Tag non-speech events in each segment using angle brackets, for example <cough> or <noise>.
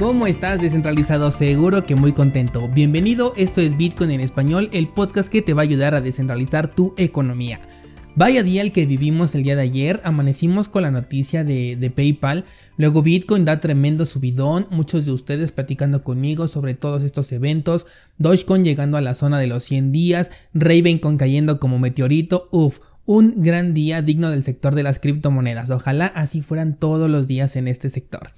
¿Cómo estás descentralizado? Seguro que muy contento. Bienvenido, esto es Bitcoin en español, el podcast que te va a ayudar a descentralizar tu economía. Vaya día el que vivimos el día de ayer, amanecimos con la noticia de, PayPal, luego Bitcoin da tremendo subidón, muchos de ustedes platicando conmigo sobre todos estos eventos, Dogecoin llegando a la zona de los 100 días, Ravencoin cayendo como meteorito, uff, un gran día digno del sector de las criptomonedas, ojalá así fueran todos los días en este sector.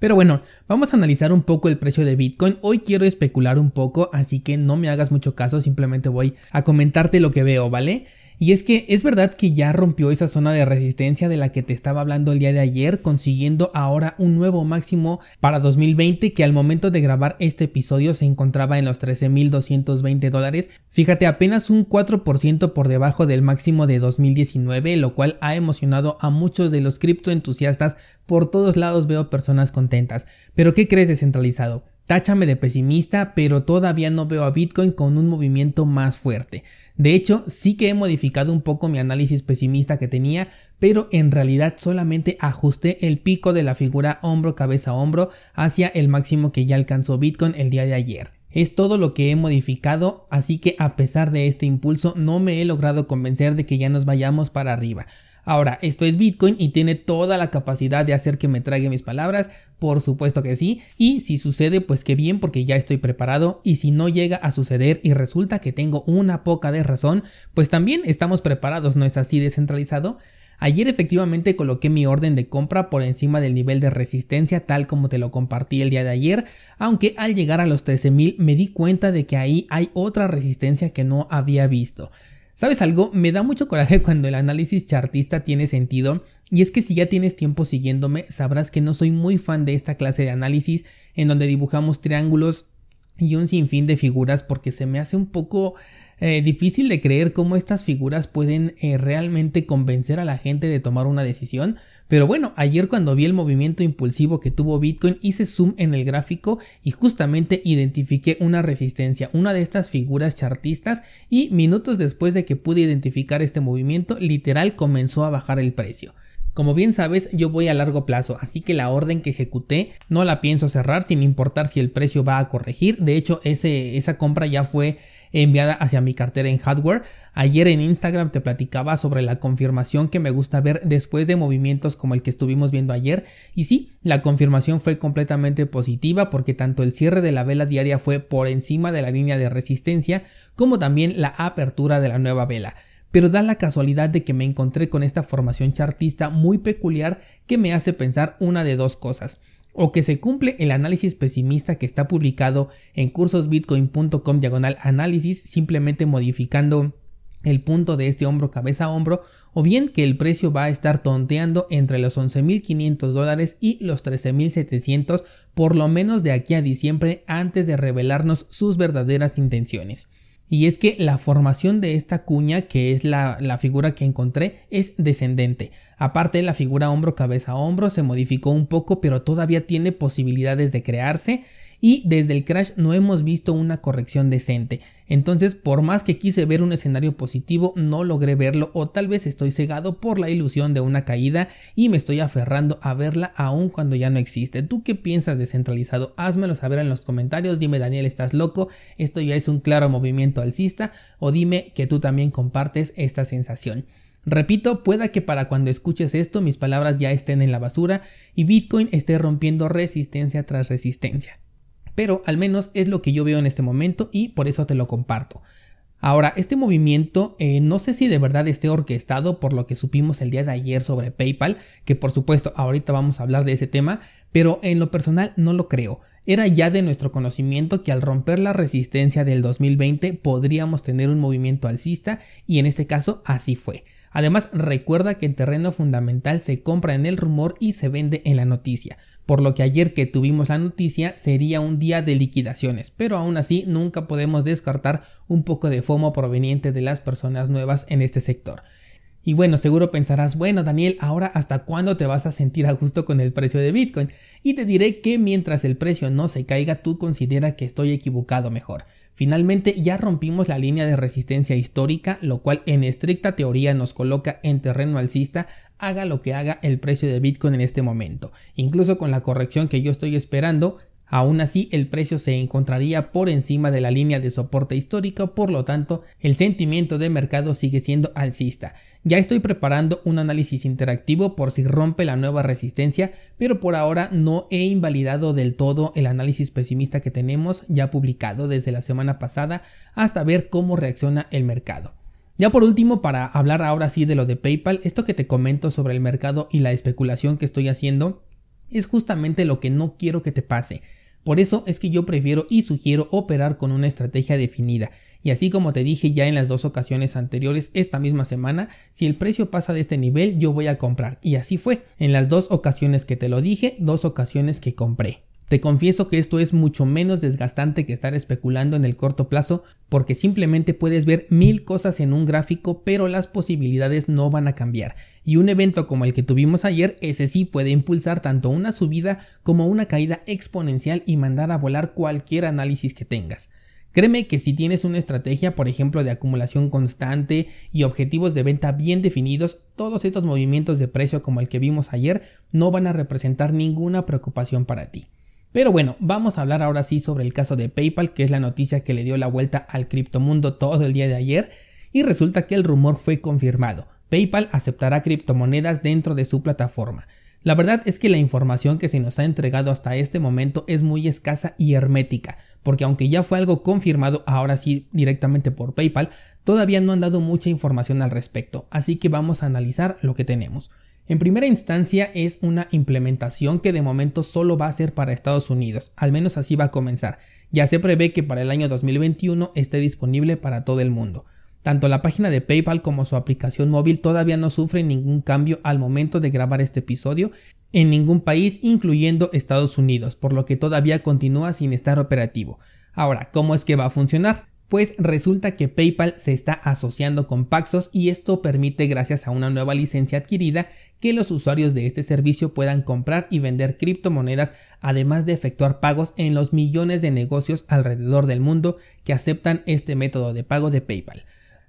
Pero bueno, vamos a analizar un poco el precio de Bitcoin. Hoy quiero especular un poco, así que no me hagas mucho caso, simplemente voy a comentarte lo que veo, ¿vale? Y es que es verdad que ya rompió esa zona de resistencia de la que te estaba hablando el día de ayer, consiguiendo ahora un nuevo máximo para 2020 que al momento de grabar este episodio se encontraba en los 13.220 dólares. Fíjate, apenas un 4% por debajo del máximo de 2019, lo cual ha emocionado a muchos de los criptoentusiastas. Por todos lados veo personas contentas. Pero ¿qué crees descentralizado? Táchame de pesimista, pero todavía no veo a Bitcoin con un movimiento más fuerte. De hecho, sí que he modificado un poco mi análisis pesimista que tenía, pero en realidad solamente ajusté el pico de la figura hombro cabeza hombro hacia el máximo que ya alcanzó Bitcoin el día de ayer. Es todo lo que he modificado, así que a pesar de este impulso no me he logrado convencer de que ya nos vayamos para arriba. Ahora, esto es Bitcoin y tiene toda la capacidad de hacer que me trague mis palabras, por supuesto que sí, y si sucede, pues qué bien porque ya estoy preparado, y si no llega a suceder y resulta que tengo una poca de razón, pues también estamos preparados, ¿no es así descentralizado? Ayer efectivamente coloqué mi orden de compra por encima del nivel de resistencia tal como te lo compartí el día de ayer, aunque al llegar a los 13.000 me di cuenta de que ahí hay otra resistencia que no había visto. ¿Sabes algo? Me da mucho coraje <laughs> cuando el análisis chartista tiene sentido, y es que si ya tienes tiempo siguiéndome, sabrás que no soy muy fan de esta clase de análisis en donde dibujamos triángulos y un sinfín de figuras porque se me hace un poco eh, difícil de creer cómo estas figuras pueden eh, realmente convencer a la gente de tomar una decisión. Pero bueno, ayer cuando vi el movimiento impulsivo que tuvo Bitcoin hice zoom en el gráfico y justamente identifiqué una resistencia, una de estas figuras chartistas y minutos después de que pude identificar este movimiento literal comenzó a bajar el precio. Como bien sabes, yo voy a largo plazo, así que la orden que ejecuté no la pienso cerrar sin importar si el precio va a corregir. De hecho, ese, esa compra ya fue enviada hacia mi cartera en hardware. Ayer en Instagram te platicaba sobre la confirmación que me gusta ver después de movimientos como el que estuvimos viendo ayer. Y sí, la confirmación fue completamente positiva porque tanto el cierre de la vela diaria fue por encima de la línea de resistencia como también la apertura de la nueva vela. Pero da la casualidad de que me encontré con esta formación chartista muy peculiar que me hace pensar una de dos cosas o que se cumple el análisis pesimista que está publicado en cursosbitcoin.com diagonal análisis simplemente modificando el punto de este hombro cabeza a hombro o bien que el precio va a estar tonteando entre los 11.500 dólares y los 13.700 por lo menos de aquí a diciembre antes de revelarnos sus verdaderas intenciones. Y es que la formación de esta cuña, que es la, la figura que encontré, es descendente. Aparte, la figura hombro cabeza hombro se modificó un poco, pero todavía tiene posibilidades de crearse y desde el crash no hemos visto una corrección decente. Entonces, por más que quise ver un escenario positivo, no logré verlo o tal vez estoy cegado por la ilusión de una caída y me estoy aferrando a verla aun cuando ya no existe. ¿Tú qué piensas descentralizado? Házmelo saber en los comentarios. Dime, Daniel, ¿estás loco? Esto ya es un claro movimiento alcista o dime que tú también compartes esta sensación. Repito, pueda que para cuando escuches esto mis palabras ya estén en la basura y Bitcoin esté rompiendo resistencia tras resistencia pero al menos es lo que yo veo en este momento y por eso te lo comparto. Ahora, este movimiento eh, no sé si de verdad esté orquestado por lo que supimos el día de ayer sobre PayPal, que por supuesto ahorita vamos a hablar de ese tema, pero en lo personal no lo creo. Era ya de nuestro conocimiento que al romper la resistencia del 2020 podríamos tener un movimiento alcista y en este caso así fue. Además, recuerda que el terreno fundamental se compra en el rumor y se vende en la noticia, por lo que ayer que tuvimos la noticia sería un día de liquidaciones, pero aún así nunca podemos descartar un poco de FOMO proveniente de las personas nuevas en este sector. Y bueno, seguro pensarás, bueno Daniel, ahora hasta cuándo te vas a sentir a gusto con el precio de Bitcoin? Y te diré que mientras el precio no se caiga, tú considera que estoy equivocado mejor. Finalmente ya rompimos la línea de resistencia histórica, lo cual en estricta teoría nos coloca en terreno alcista, haga lo que haga el precio de Bitcoin en este momento. Incluso con la corrección que yo estoy esperando, Aún así, el precio se encontraría por encima de la línea de soporte histórico, por lo tanto, el sentimiento de mercado sigue siendo alcista. Ya estoy preparando un análisis interactivo por si rompe la nueva resistencia, pero por ahora no he invalidado del todo el análisis pesimista que tenemos ya publicado desde la semana pasada hasta ver cómo reacciona el mercado. Ya por último, para hablar ahora sí de lo de PayPal, esto que te comento sobre el mercado y la especulación que estoy haciendo es justamente lo que no quiero que te pase. Por eso es que yo prefiero y sugiero operar con una estrategia definida. Y así como te dije ya en las dos ocasiones anteriores esta misma semana, si el precio pasa de este nivel yo voy a comprar. Y así fue. En las dos ocasiones que te lo dije, dos ocasiones que compré. Te confieso que esto es mucho menos desgastante que estar especulando en el corto plazo porque simplemente puedes ver mil cosas en un gráfico pero las posibilidades no van a cambiar y un evento como el que tuvimos ayer ese sí puede impulsar tanto una subida como una caída exponencial y mandar a volar cualquier análisis que tengas. Créeme que si tienes una estrategia, por ejemplo, de acumulación constante y objetivos de venta bien definidos, todos estos movimientos de precio como el que vimos ayer no van a representar ninguna preocupación para ti. Pero bueno, vamos a hablar ahora sí sobre el caso de PayPal, que es la noticia que le dio la vuelta al criptomundo todo el día de ayer, y resulta que el rumor fue confirmado. PayPal aceptará criptomonedas dentro de su plataforma. La verdad es que la información que se nos ha entregado hasta este momento es muy escasa y hermética, porque aunque ya fue algo confirmado ahora sí directamente por PayPal, todavía no han dado mucha información al respecto, así que vamos a analizar lo que tenemos. En primera instancia es una implementación que de momento solo va a ser para Estados Unidos, al menos así va a comenzar. Ya se prevé que para el año 2021 esté disponible para todo el mundo. Tanto la página de PayPal como su aplicación móvil todavía no sufren ningún cambio al momento de grabar este episodio en ningún país incluyendo Estados Unidos, por lo que todavía continúa sin estar operativo. Ahora, ¿cómo es que va a funcionar? pues resulta que PayPal se está asociando con Paxos y esto permite gracias a una nueva licencia adquirida que los usuarios de este servicio puedan comprar y vender criptomonedas además de efectuar pagos en los millones de negocios alrededor del mundo que aceptan este método de pago de PayPal.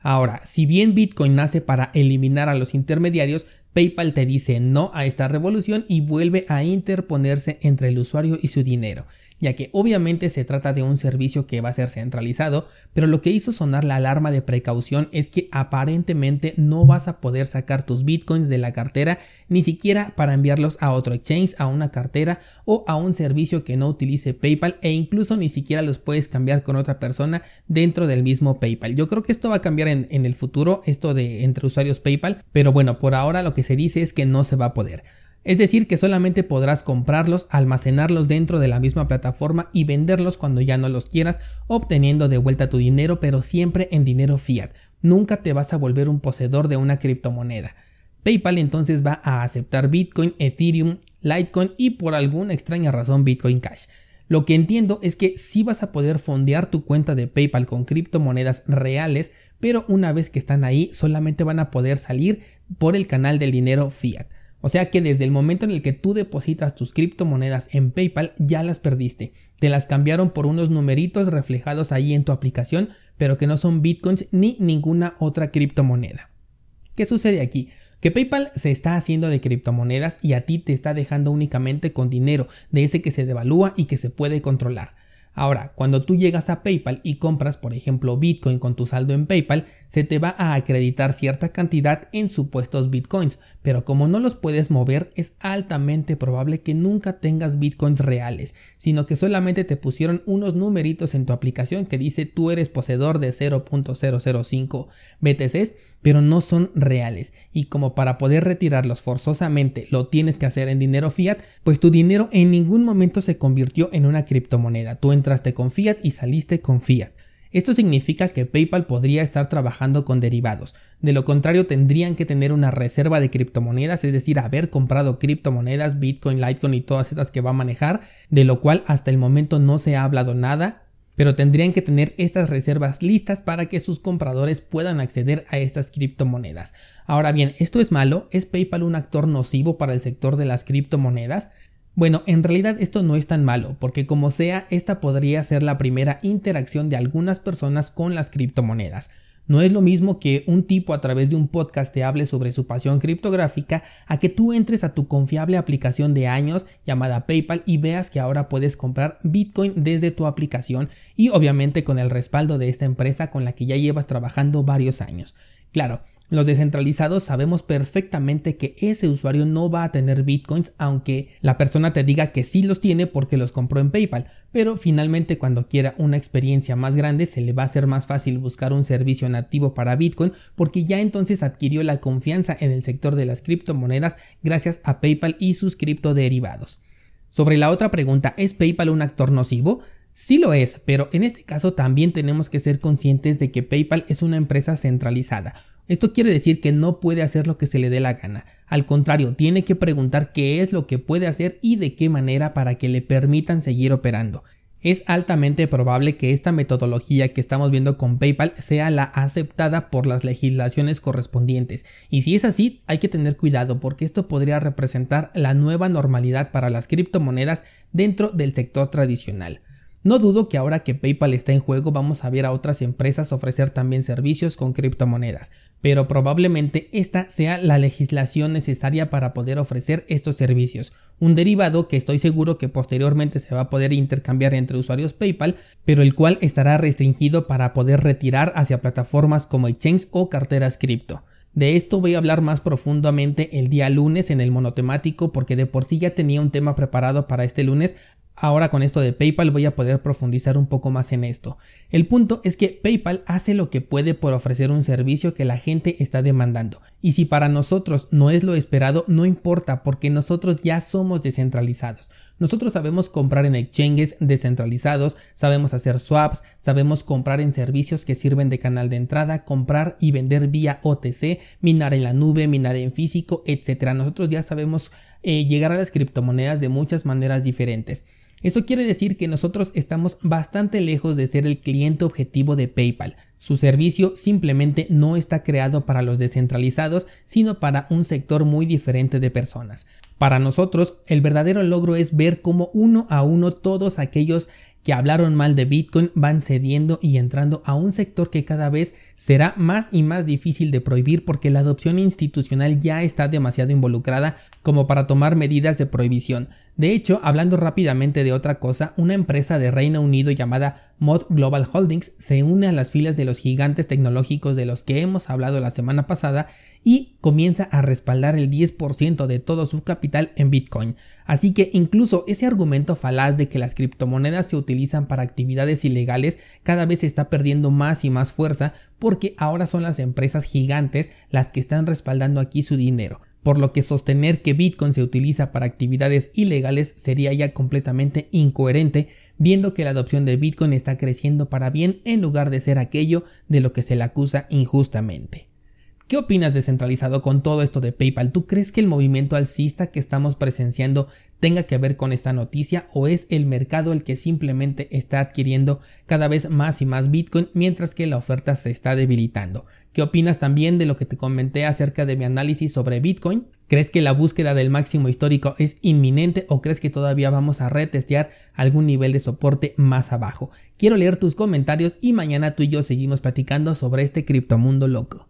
Ahora, si bien Bitcoin nace para eliminar a los intermediarios, PayPal te dice no a esta revolución y vuelve a interponerse entre el usuario y su dinero ya que obviamente se trata de un servicio que va a ser centralizado, pero lo que hizo sonar la alarma de precaución es que aparentemente no vas a poder sacar tus bitcoins de la cartera ni siquiera para enviarlos a otro exchange, a una cartera o a un servicio que no utilice PayPal e incluso ni siquiera los puedes cambiar con otra persona dentro del mismo PayPal. Yo creo que esto va a cambiar en, en el futuro, esto de entre usuarios PayPal, pero bueno, por ahora lo que se dice es que no se va a poder. Es decir, que solamente podrás comprarlos, almacenarlos dentro de la misma plataforma y venderlos cuando ya no los quieras, obteniendo de vuelta tu dinero, pero siempre en dinero fiat. Nunca te vas a volver un poseedor de una criptomoneda. PayPal entonces va a aceptar Bitcoin, Ethereum, Litecoin y por alguna extraña razón Bitcoin Cash. Lo que entiendo es que sí vas a poder fondear tu cuenta de PayPal con criptomonedas reales, pero una vez que están ahí solamente van a poder salir por el canal del dinero fiat. O sea que desde el momento en el que tú depositas tus criptomonedas en PayPal ya las perdiste. Te las cambiaron por unos numeritos reflejados ahí en tu aplicación, pero que no son bitcoins ni ninguna otra criptomoneda. ¿Qué sucede aquí? Que PayPal se está haciendo de criptomonedas y a ti te está dejando únicamente con dinero de ese que se devalúa y que se puede controlar. Ahora, cuando tú llegas a PayPal y compras, por ejemplo, Bitcoin con tu saldo en PayPal, se te va a acreditar cierta cantidad en supuestos Bitcoins, pero como no los puedes mover, es altamente probable que nunca tengas Bitcoins reales, sino que solamente te pusieron unos numeritos en tu aplicación que dice tú eres poseedor de 0.005 BTCs pero no son reales y como para poder retirarlos forzosamente lo tienes que hacer en dinero fiat, pues tu dinero en ningún momento se convirtió en una criptomoneda. Tú entraste con fiat y saliste con fiat. Esto significa que PayPal podría estar trabajando con derivados. De lo contrario, tendrían que tener una reserva de criptomonedas, es decir, haber comprado criptomonedas, Bitcoin, Litecoin y todas estas que va a manejar, de lo cual hasta el momento no se ha hablado nada pero tendrían que tener estas reservas listas para que sus compradores puedan acceder a estas criptomonedas. Ahora bien, ¿esto es malo? ¿Es PayPal un actor nocivo para el sector de las criptomonedas? Bueno, en realidad esto no es tan malo, porque como sea, esta podría ser la primera interacción de algunas personas con las criptomonedas. No es lo mismo que un tipo a través de un podcast te hable sobre su pasión criptográfica a que tú entres a tu confiable aplicación de años llamada PayPal y veas que ahora puedes comprar Bitcoin desde tu aplicación y obviamente con el respaldo de esta empresa con la que ya llevas trabajando varios años. Claro, los descentralizados sabemos perfectamente que ese usuario no va a tener bitcoins aunque la persona te diga que sí los tiene porque los compró en PayPal, pero finalmente cuando quiera una experiencia más grande se le va a hacer más fácil buscar un servicio nativo para Bitcoin porque ya entonces adquirió la confianza en el sector de las criptomonedas gracias a PayPal y sus criptoderivados. Sobre la otra pregunta, ¿es PayPal un actor nocivo? Sí lo es, pero en este caso también tenemos que ser conscientes de que PayPal es una empresa centralizada esto quiere decir que no puede hacer lo que se le dé la gana. Al contrario, tiene que preguntar qué es lo que puede hacer y de qué manera para que le permitan seguir operando. Es altamente probable que esta metodología que estamos viendo con PayPal sea la aceptada por las legislaciones correspondientes. Y si es así, hay que tener cuidado porque esto podría representar la nueva normalidad para las criptomonedas dentro del sector tradicional. No dudo que ahora que PayPal está en juego vamos a ver a otras empresas ofrecer también servicios con criptomonedas, pero probablemente esta sea la legislación necesaria para poder ofrecer estos servicios, un derivado que estoy seguro que posteriormente se va a poder intercambiar entre usuarios PayPal, pero el cual estará restringido para poder retirar hacia plataformas como exchange o carteras cripto. De esto voy a hablar más profundamente el día lunes en el monotemático porque de por sí ya tenía un tema preparado para este lunes, Ahora con esto de PayPal voy a poder profundizar un poco más en esto. El punto es que PayPal hace lo que puede por ofrecer un servicio que la gente está demandando. Y si para nosotros no es lo esperado, no importa porque nosotros ya somos descentralizados. Nosotros sabemos comprar en exchanges descentralizados, sabemos hacer swaps, sabemos comprar en servicios que sirven de canal de entrada, comprar y vender vía OTC, minar en la nube, minar en físico, etc. Nosotros ya sabemos eh, llegar a las criptomonedas de muchas maneras diferentes. Eso quiere decir que nosotros estamos bastante lejos de ser el cliente objetivo de PayPal. Su servicio simplemente no está creado para los descentralizados, sino para un sector muy diferente de personas. Para nosotros, el verdadero logro es ver cómo uno a uno todos aquellos que hablaron mal de Bitcoin van cediendo y entrando a un sector que cada vez será más y más difícil de prohibir porque la adopción institucional ya está demasiado involucrada como para tomar medidas de prohibición. De hecho, hablando rápidamente de otra cosa, una empresa de Reino Unido llamada Mod Global Holdings se une a las filas de los gigantes tecnológicos de los que hemos hablado la semana pasada y comienza a respaldar el 10% de todo su capital en Bitcoin. Así que incluso ese argumento falaz de que las criptomonedas se utilizan para actividades ilegales cada vez está perdiendo más y más fuerza porque ahora son las empresas gigantes las que están respaldando aquí su dinero por lo que sostener que Bitcoin se utiliza para actividades ilegales sería ya completamente incoherente, viendo que la adopción de Bitcoin está creciendo para bien en lugar de ser aquello de lo que se le acusa injustamente. ¿Qué opinas descentralizado con todo esto de PayPal? ¿Tú crees que el movimiento alcista que estamos presenciando tenga que ver con esta noticia o es el mercado el que simplemente está adquiriendo cada vez más y más Bitcoin mientras que la oferta se está debilitando? ¿Qué opinas también de lo que te comenté acerca de mi análisis sobre Bitcoin? ¿Crees que la búsqueda del máximo histórico es inminente o crees que todavía vamos a retestear algún nivel de soporte más abajo? Quiero leer tus comentarios y mañana tú y yo seguimos platicando sobre este criptomundo loco.